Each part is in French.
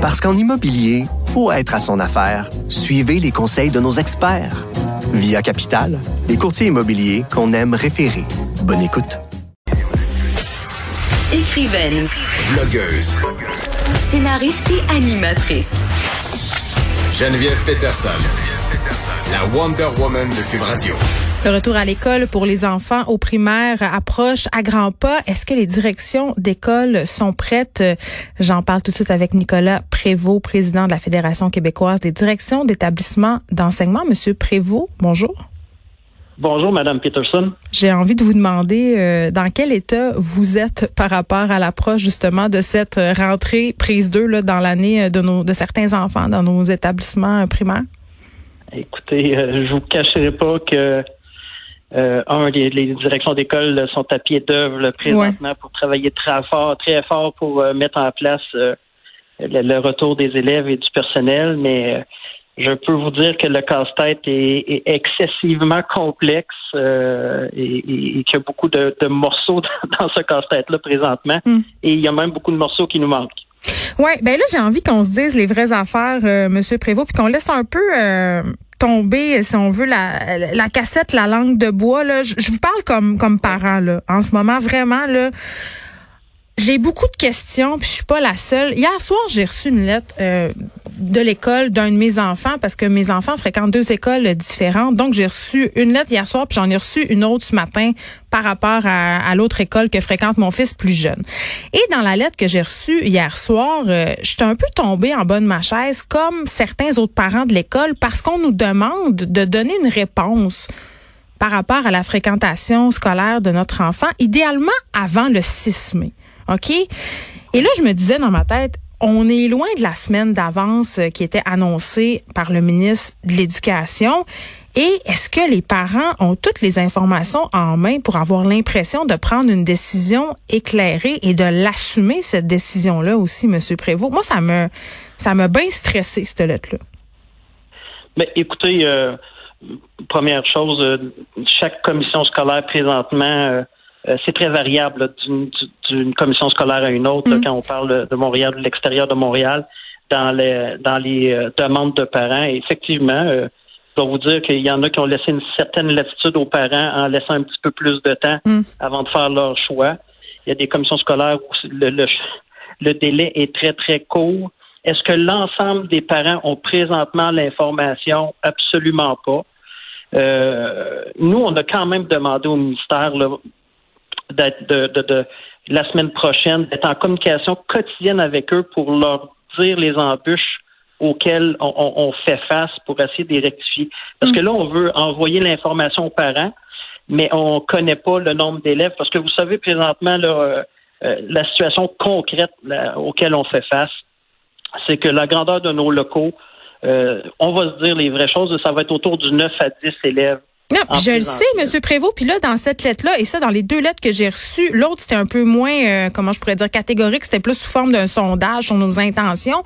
Parce qu'en immobilier, faut être à son affaire. Suivez les conseils de nos experts. Via Capital, les courtiers immobiliers qu'on aime référer. Bonne écoute. Écrivaine, Blogueuse. scénariste et animatrice. Geneviève Peterson. La Wonder Woman de Cube Radio. Le retour à l'école pour les enfants au primaire approche à grands pas. Est-ce que les directions d'école sont prêtes? J'en parle tout de suite avec Nicolas Prévost, président de la Fédération québécoise des directions d'établissements d'enseignement. Monsieur Prévost, bonjour. Bonjour, Madame Peterson. J'ai envie de vous demander euh, dans quel état vous êtes par rapport à l'approche justement de cette rentrée prise 2 là, dans l'année de nos de certains enfants dans nos établissements primaires? Écoutez, euh, je vous cacherai pas que euh, un, les, les directions d'école sont à pied d'œuvre présentement pour travailler très fort, très fort pour euh, mettre en place euh, le, le retour des élèves et du personnel, mais euh, je peux vous dire que le casse-tête est, est excessivement complexe euh, et, et- qu'il y a beaucoup de, de morceaux dans ce casse-tête-là présentement. Mm. Et il y a même beaucoup de morceaux qui nous manquent. Ouais, ben là j'ai envie qu'on se dise les vraies affaires, euh, Monsieur Prévost, puis qu'on laisse un peu euh, tomber, si on veut, la, la cassette, la langue de bois. Là, je, je vous parle comme comme parent là, en ce moment vraiment là. J'ai beaucoup de questions, puis je suis pas la seule. Hier soir, j'ai reçu une lettre euh, de l'école d'un de mes enfants parce que mes enfants fréquentent deux écoles différentes. Donc, j'ai reçu une lettre hier soir, puis j'en ai reçu une autre ce matin par rapport à, l'autre école que fréquente mon fils plus jeune. Et dans la lettre que j'ai reçue hier soir, euh, j'étais un peu tombée en bas de ma chaise, comme certains autres parents de l'école, parce qu'on nous demande de donner une réponse par rapport à la fréquentation scolaire de notre enfant, idéalement avant le 6 mai. OK? Et là, je me disais dans ma tête, on est loin de la semaine d'avance euh, qui était annoncée par le ministre de l'Éducation. Et est-ce que les parents ont toutes les informations en main pour avoir l'impression de prendre une décision éclairée et de l'assumer, cette décision-là aussi, Monsieur Prévost? Moi, ça me, ça m'a bien stressé, cette lettre-là. Mais écoutez, euh, première chose, euh, chaque commission scolaire présentement, euh, c'est très variable d'une commission scolaire à une autre. là, Mm. quand on parle de Montréal, de l'extérieur de Montréal, dans les dans les euh, demandes de parents. Et effectivement, euh, je dois vous dire qu'il y en a qui ont laissé une certaine latitude aux parents en laissant un petit peu plus de temps Mm. avant de faire leur choix. Il y a des commissions scolaires où le, le, le délai est très, très court. Est-ce que l'ensemble des parents ont présentement l'information? Absolument pas. Euh, nous, on a quand même demandé au ministère là, de, de, de- la semaine prochaine, d'être en communication quotidienne avec eux pour leur dire les embûches auxquelles on, on- on fait face pour essayer de les rectifier. Parce que là, on veut envoyer l'information aux parents, mais on connaît pas le nombre d'élèves. Parce que vous savez, présentement, là, euh, euh, la situation concrète là, auquel on fait face, c'est que la grandeur de nos locaux, euh, on va se dire les vraies choses, ça va être autour du 9 à 10 élèves. Non, je le sais, Monsieur Prévost. Puis là, dans cette lettre-là, et ça, dans les deux lettres que j'ai reçues, l'autre, c'était un peu moins, euh, comment je pourrais dire, catégorique. C'était plus sous forme d'un sondage sur nos intentions.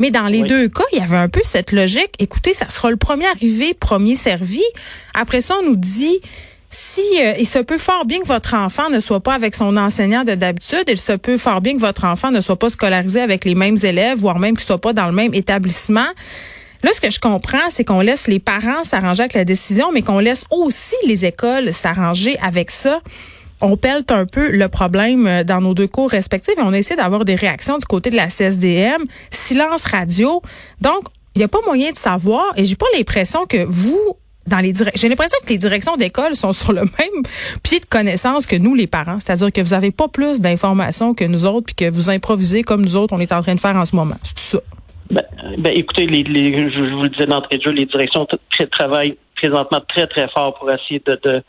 Mais dans les Oui. deux cas, il y avait un peu cette logique. Écoutez, ça sera le premier arrivé, premier servi. Après ça, on nous dit, si euh, il se peut fort bien que votre enfant ne soit pas avec son enseignant de d'habitude, il se peut fort bien que votre enfant ne soit pas scolarisé avec les mêmes élèves, voire même qu'il soit pas dans le même établissement. Là, ce que je comprends, c'est qu'on laisse les parents s'arranger avec la décision, mais qu'on laisse aussi les écoles s'arranger avec ça. On pèle un peu le problème euh, dans nos deux cours respectifs et on essaie d'avoir des réactions du côté de la CSDM. Silence radio. Donc, il n'y a pas moyen de savoir et j'ai pas l'impression que vous, dans les j'ai l'impression que les directions d'école sont sur le même pied de connaissance que nous, les parents. C'est-à-dire que vous avez pas plus d'informations que nous autres puis que vous improvisez comme nous autres, on est en train de faire en ce moment. C'est tout ça. Ben, ben, écoutez, les, les- je, vous le disais d'entrée de jeu, les directions travaillent présentement très, très fort pour essayer de, de,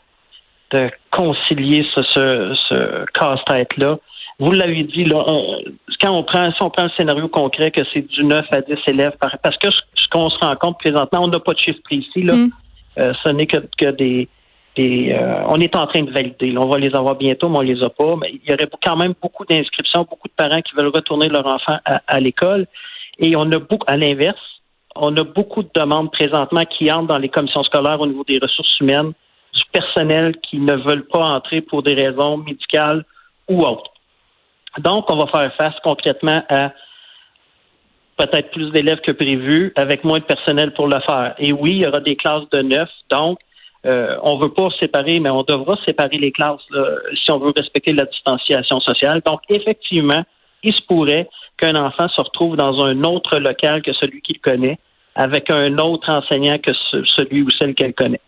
de concilier ce, ce, ce casse-tête-là. Vous l'avez dit, là, on- quand on prend, si on prend le scénario concret que c'est du 9 à 10 élèves par, parce que ce, ce qu'on se rend compte présentement, on n'a pas de chiffre précis, là. Mm. Euh, ce n'est que, que des, des euh, on est en train de valider. là. On va les avoir bientôt, mais on les a pas. Mais il y aurait quand même beaucoup d'inscriptions, beaucoup de parents qui veulent retourner leur enfant à, à l'école. Et on a beaucoup, à l'inverse, on a beaucoup de demandes présentement qui entrent dans les commissions scolaires au niveau des ressources humaines, du personnel qui ne veulent pas entrer pour des raisons médicales ou autres. Donc, on va faire face concrètement à peut-être plus d'élèves que prévu, avec moins de personnel pour le faire. Et oui, il y aura des classes de neuf, donc euh, on veut pas séparer, mais on devra séparer les classes si on veut respecter la distanciation sociale. Donc, effectivement, il se pourrait qu'un enfant se retrouve dans un autre local que celui qu'il connaît, avec un autre enseignant que celui ou celle qu'elle connaît.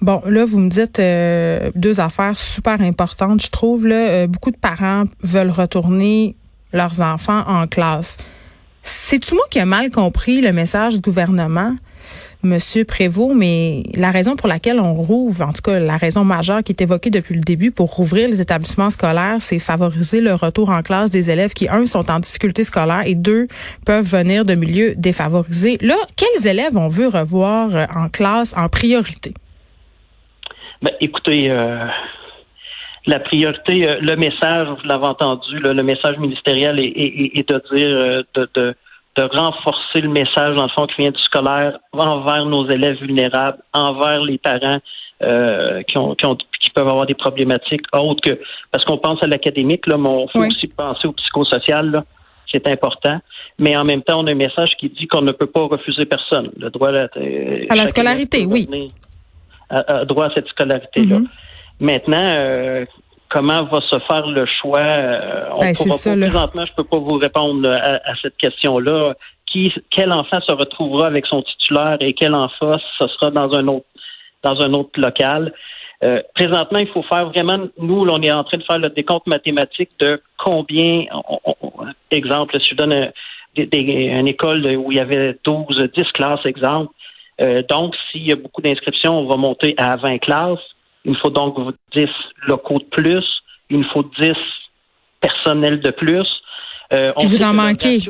Bon, là, vous me dites euh, deux affaires super importantes, je trouve. Là, euh, beaucoup de parents veulent retourner leurs enfants en classe. C'est-tu moi qui ai mal compris le message du gouvernement? Monsieur Prévost, mais la raison pour laquelle on rouvre, en tout cas la raison majeure qui est évoquée depuis le début pour rouvrir les établissements scolaires, c'est favoriser le retour en classe des élèves qui, un, sont en difficulté scolaire et deux, peuvent venir de milieux défavorisés. Là, quels élèves on veut revoir euh, en classe en priorité? Ben, écoutez, euh, la priorité, euh, le message, vous l'avez entendu, le message ministériel est, de dire de de renforcer le message, dans le fond, qui vient du scolaire envers nos élèves vulnérables, envers les parents euh, qui, ont, qui, peuvent avoir des problématiques autres que parce qu'on pense à l'académique, là, mais il faut aussi penser au psychosocial, là. C'est important. Mais en même temps, on a un message qui dit qu'on ne peut pas refuser personne. Le droit à la, euh, à la scolarité, oui. À, droit à cette scolarité-là. Mm-hmm. Maintenant, euh, comment va se faire le choix. Euh, on ben, pourra pas, présentement, je peux pas vous répondre à, cette question-là. Qui, quel enfant se retrouvera avec son titulaire et quel enfant ce sera dans un autre dans un autre local? Euh, présentement, il faut faire vraiment, nous, on est en train de faire le décompte mathématique de combien, exemple, si je donne un, une école où il y avait 12, 10 classes, exemple. Euh, donc, s'il y a beaucoup d'inscriptions, on va monter à 20 classes. Il faut donc 10 locaux de plus. Il nous faut 10 personnels de plus. Euh, on vous en manquez.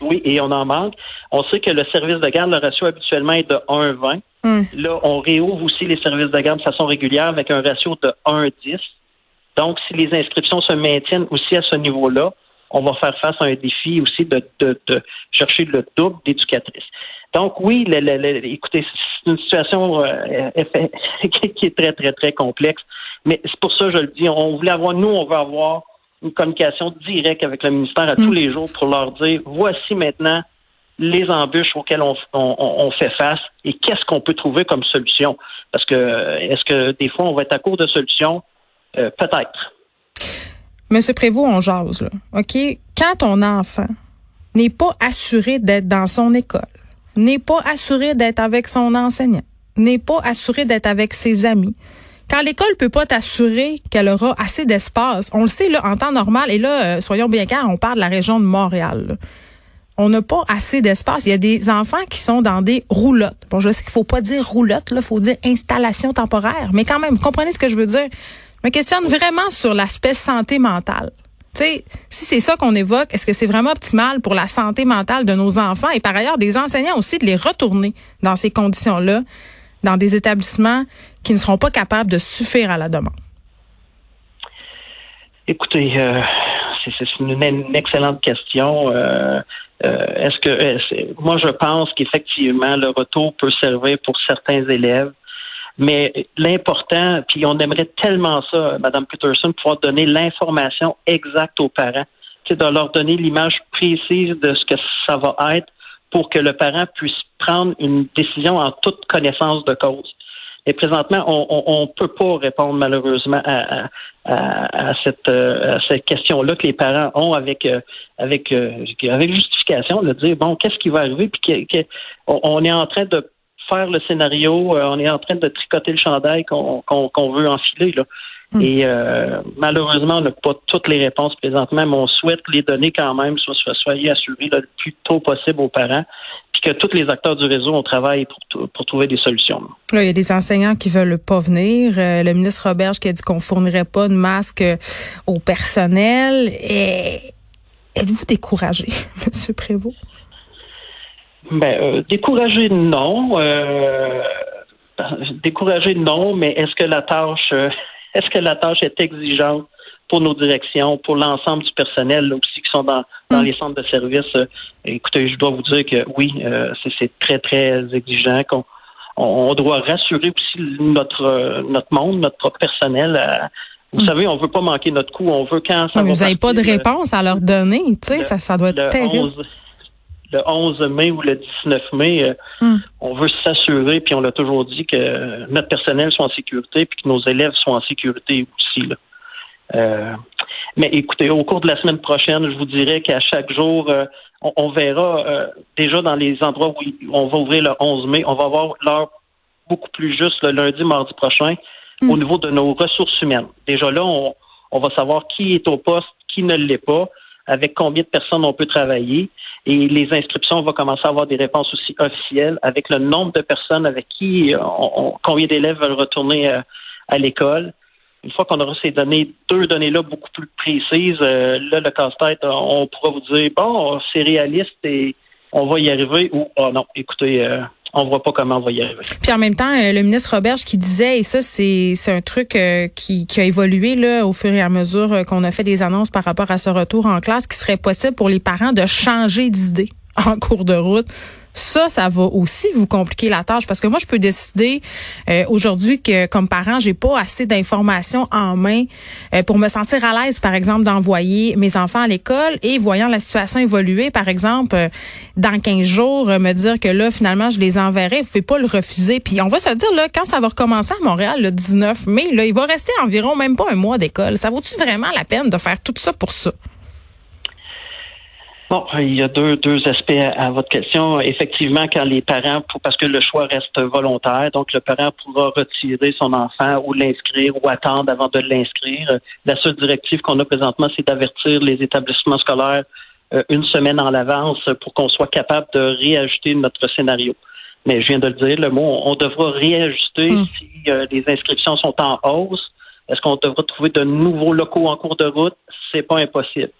Oui. et on en manque. On sait que le service de garde, le ratio habituellement est de 1,20. Hum. Là, on réouvre aussi les services de garde de façon régulière avec un ratio de 1,10. Donc, si les inscriptions se maintiennent aussi à ce niveau-là, on va faire face à un défi aussi de, de, de chercher le double d'éducatrices. Donc oui, écoutez, c'est une situation euh, qui est très, très, très complexe. Mais c'est pour ça que je le dis. On voulait avoir, nous, on veut avoir une communication directe avec le ministère à tous mm. les jours pour leur dire voici maintenant les embûches auxquelles on, fait face et qu'est-ce qu'on peut trouver comme solution. Parce que est-ce que des fois on va être à court de solutions? Euh, peut-être. Monsieur Prévost, on jase, là. OK? Quand ton enfant n'est pas assuré d'être dans son école, n'est pas assuré d'être avec son enseignant, n'est pas assuré d'être avec ses amis. Quand l'école peut pas t'assurer qu'elle aura assez d'espace, on le sait là en temps normal et là euh, soyons bien clairs, on parle de la région de Montréal. On n'a pas assez d'espace. Il y a des enfants qui sont dans des roulottes. Bon, je sais qu'il faut pas dire roulotte, là, faut dire installation temporaire, mais quand même, vous comprenez ce que je veux dire. Je me questionne vraiment sur l'aspect santé mentale si c'est ça qu'on évoque, est-ce que c'est vraiment optimal pour la santé mentale de nos enfants et par ailleurs des enseignants aussi de les retourner dans ces conditions-là, dans des établissements qui ne seront pas capables de suffire à la demande? Écoutez, euh, c'est une, excellente question. Euh, euh, est-ce que moi je pense qu'effectivement le retour peut servir pour certains élèves mais l'important, puis on aimerait tellement ça, Mme Peterson, pouvoir donner l'information exacte aux parents, c'est de leur donner l'image précise de ce que ça va être pour que le parent puisse prendre une décision en toute connaissance de cause. Et présentement, on ne peut pas répondre malheureusement à, à, cette, euh, cette question-là que les parents ont avec euh, avec euh, avec justification de dire bon qu'est-ce qui va arriver puis on est en train de faire le scénario. Euh, on est en train de tricoter le chandail qu'on veut enfiler. Là. Hmm. Et euh, malheureusement, on n'a pas toutes les réponses présentement, mais on souhaite que les données quand même soient, soyez assurées le plus tôt possible aux parents, puis que tous les acteurs du réseau ont travaillé pour, pour trouver des solutions. Là, il y a des enseignants qui veulent pas venir. Euh, le ministre Roberge qui a dit qu'on fournirait pas de masques au personnel. Êtes-vous découragé, M. Prévost? Ben, euh, découragé, non. Euh, découragé, non, mais est-ce que la tâche euh, est-ce que la tâche est exigeante pour nos directions, pour l'ensemble du personnel aussi qui sont dans, dans les centres de services? écoutez, je dois vous dire que oui, c'est très, très exigeant. qu'on on, doit rassurer aussi notre notre monde, notre propre personnel à, Vous savez, on veut pas manquer notre coup. On veut quand ça mais va vous n'avez pas de euh, réponse à leur donner. Tu sais, ça, ça doit être le terrible. 11, le 11 mai ou le 19 mai, euh, Hum. on veut s'assurer, puis on l'a toujours dit, que notre personnel soit en sécurité, puis que nos élèves soient en sécurité aussi. Là. Euh, mais écoutez, au cours de la semaine prochaine, je vous dirais qu'à chaque jour, euh, on, on verra euh, déjà dans les endroits où on va ouvrir le 11 mai, on va avoir l'heure beaucoup plus juste le lundi, mardi prochain au niveau de nos ressources humaines. Déjà là, on, on va savoir qui est au poste, qui ne l'est pas, avec combien de personnes on peut travailler. Et les inscriptions, on va commencer à avoir des réponses aussi officielles avec le nombre de personnes avec qui, euh, on, combien d'élèves veulent retourner euh, à l'école. Une fois qu'on aura ces données, deux données-là beaucoup plus précises, euh, là, le casse-tête, on pourra vous dire, bon, c'est réaliste et on va y arriver ou, oh non, écoutez, euh, on voit pas comment on va y arriver. Puis en même temps, euh, le ministre Roberge qui disait, et ça, c'est un truc euh, qui, a évolué au fur et à mesure euh, qu'on a fait des annonces par rapport à ce retour en classe, qui serait possible pour les parents de changer d'idée en cours de route. Ça, ça va aussi vous compliquer la tâche parce que moi, je peux décider euh, aujourd'hui que, comme parent, j'ai pas assez d'informations en main euh, pour me sentir à l'aise, par exemple, d'envoyer mes enfants à l'école et voyant la situation évoluer, par exemple, euh, dans 15 jours, euh, me dire que là, finalement, je les enverrai. Vous pouvez pas le refuser. Puis on va se dire, là, quand ça va recommencer à Montréal le 19 mai, là, il va rester environ même pas un mois d'école. Ça vaut-tu vraiment la peine de faire tout ça pour ça? Bon, il y a deux, deux aspects à, à votre question. Effectivement, quand les parents, pour- parce que le choix reste volontaire, donc le parent pourra retirer son enfant ou l'inscrire ou attendre avant de l'inscrire. La seule directive qu'on a présentement, c'est d'avertir les établissements scolaires euh, une semaine en avance pour qu'on soit capable de réajuster notre scénario. Mais je viens de le dire, le mot, on devra réajuster Mm. si euh, les inscriptions sont en hausse. Est-ce qu'on devra trouver de nouveaux locaux en cours de route? C'est pas impossible.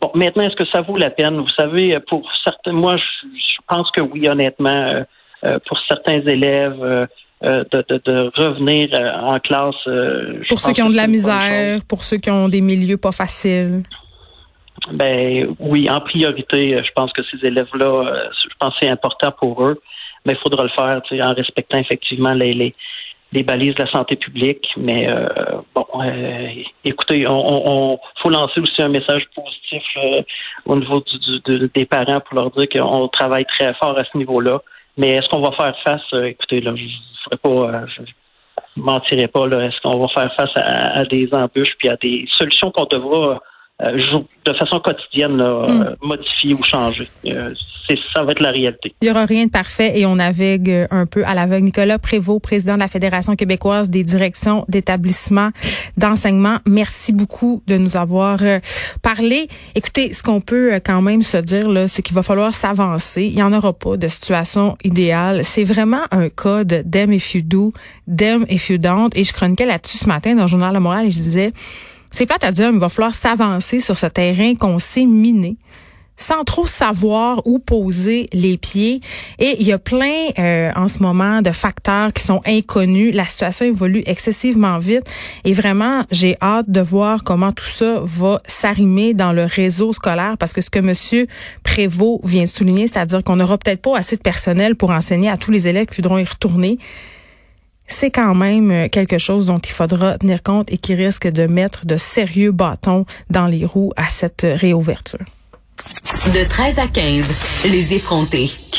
Bon, maintenant, est-ce que ça vaut la peine? Vous savez, pour certains, moi, je, je pense que oui, honnêtement, euh, euh, pour certains élèves, euh, euh, de, de, de revenir euh, en classe. euh, Pour ceux qui ont de la misère, pour ceux qui ont des milieux pas faciles. Ben oui, en priorité, euh, je pense que ces élèves-là, euh, je pense que c'est important pour eux, mais il faudra le faire en respectant effectivement les, les, les balises de la santé publique. Mais euh, bon, euh, écoutez, on, on, faut lancer aussi un message positif euh, au niveau du, du- de- des parents pour leur dire qu'on travaille très fort à ce niveau-là. Mais est-ce qu'on va faire face euh, Écoutez, là, je ne pas, euh, je mentirai pas. Est-ce qu'on va faire face à, à des embûches puis à des solutions qu'on devra de façon quotidienne là, Mm. euh, modifier ou changer Euh, c'est ça va être la réalité. Il y aura rien de parfait et on navigue euh, un peu à l'aveugle. Nicolas Prévost, président de la Fédération québécoise des directions d'établissements d'enseignement. Merci beaucoup de nous avoir euh, parlé. Écoutez, ce qu'on peut euh, quand même se dire là, c'est qu'il va falloir s'avancer. Il y en aura pas de situation idéale. C'est vraiment un cas de them if you do, them if you don't. Et je chroniquais là-dessus ce matin dans le journal de Montréal et je disais, c'est plate à dire, il va falloir s'avancer sur ce terrain qu'on sait miné sans trop savoir où poser les pieds. Et il y a plein euh, en ce moment de facteurs qui sont inconnus. La situation évolue excessivement vite. Et vraiment, j'ai hâte de voir comment tout ça va s'arrimer dans le réseau scolaire parce que ce que Monsieur Prévost vient de souligner, c'est-à-dire qu'on n'aura peut-être pas assez de personnel pour enseigner à tous les élèves qui voudront y retourner c'est quand même euh, quelque chose dont il faudra tenir compte et qui risque de mettre de sérieux bâtons dans les roues à cette réouverture. De 13 à 15, les effrontés.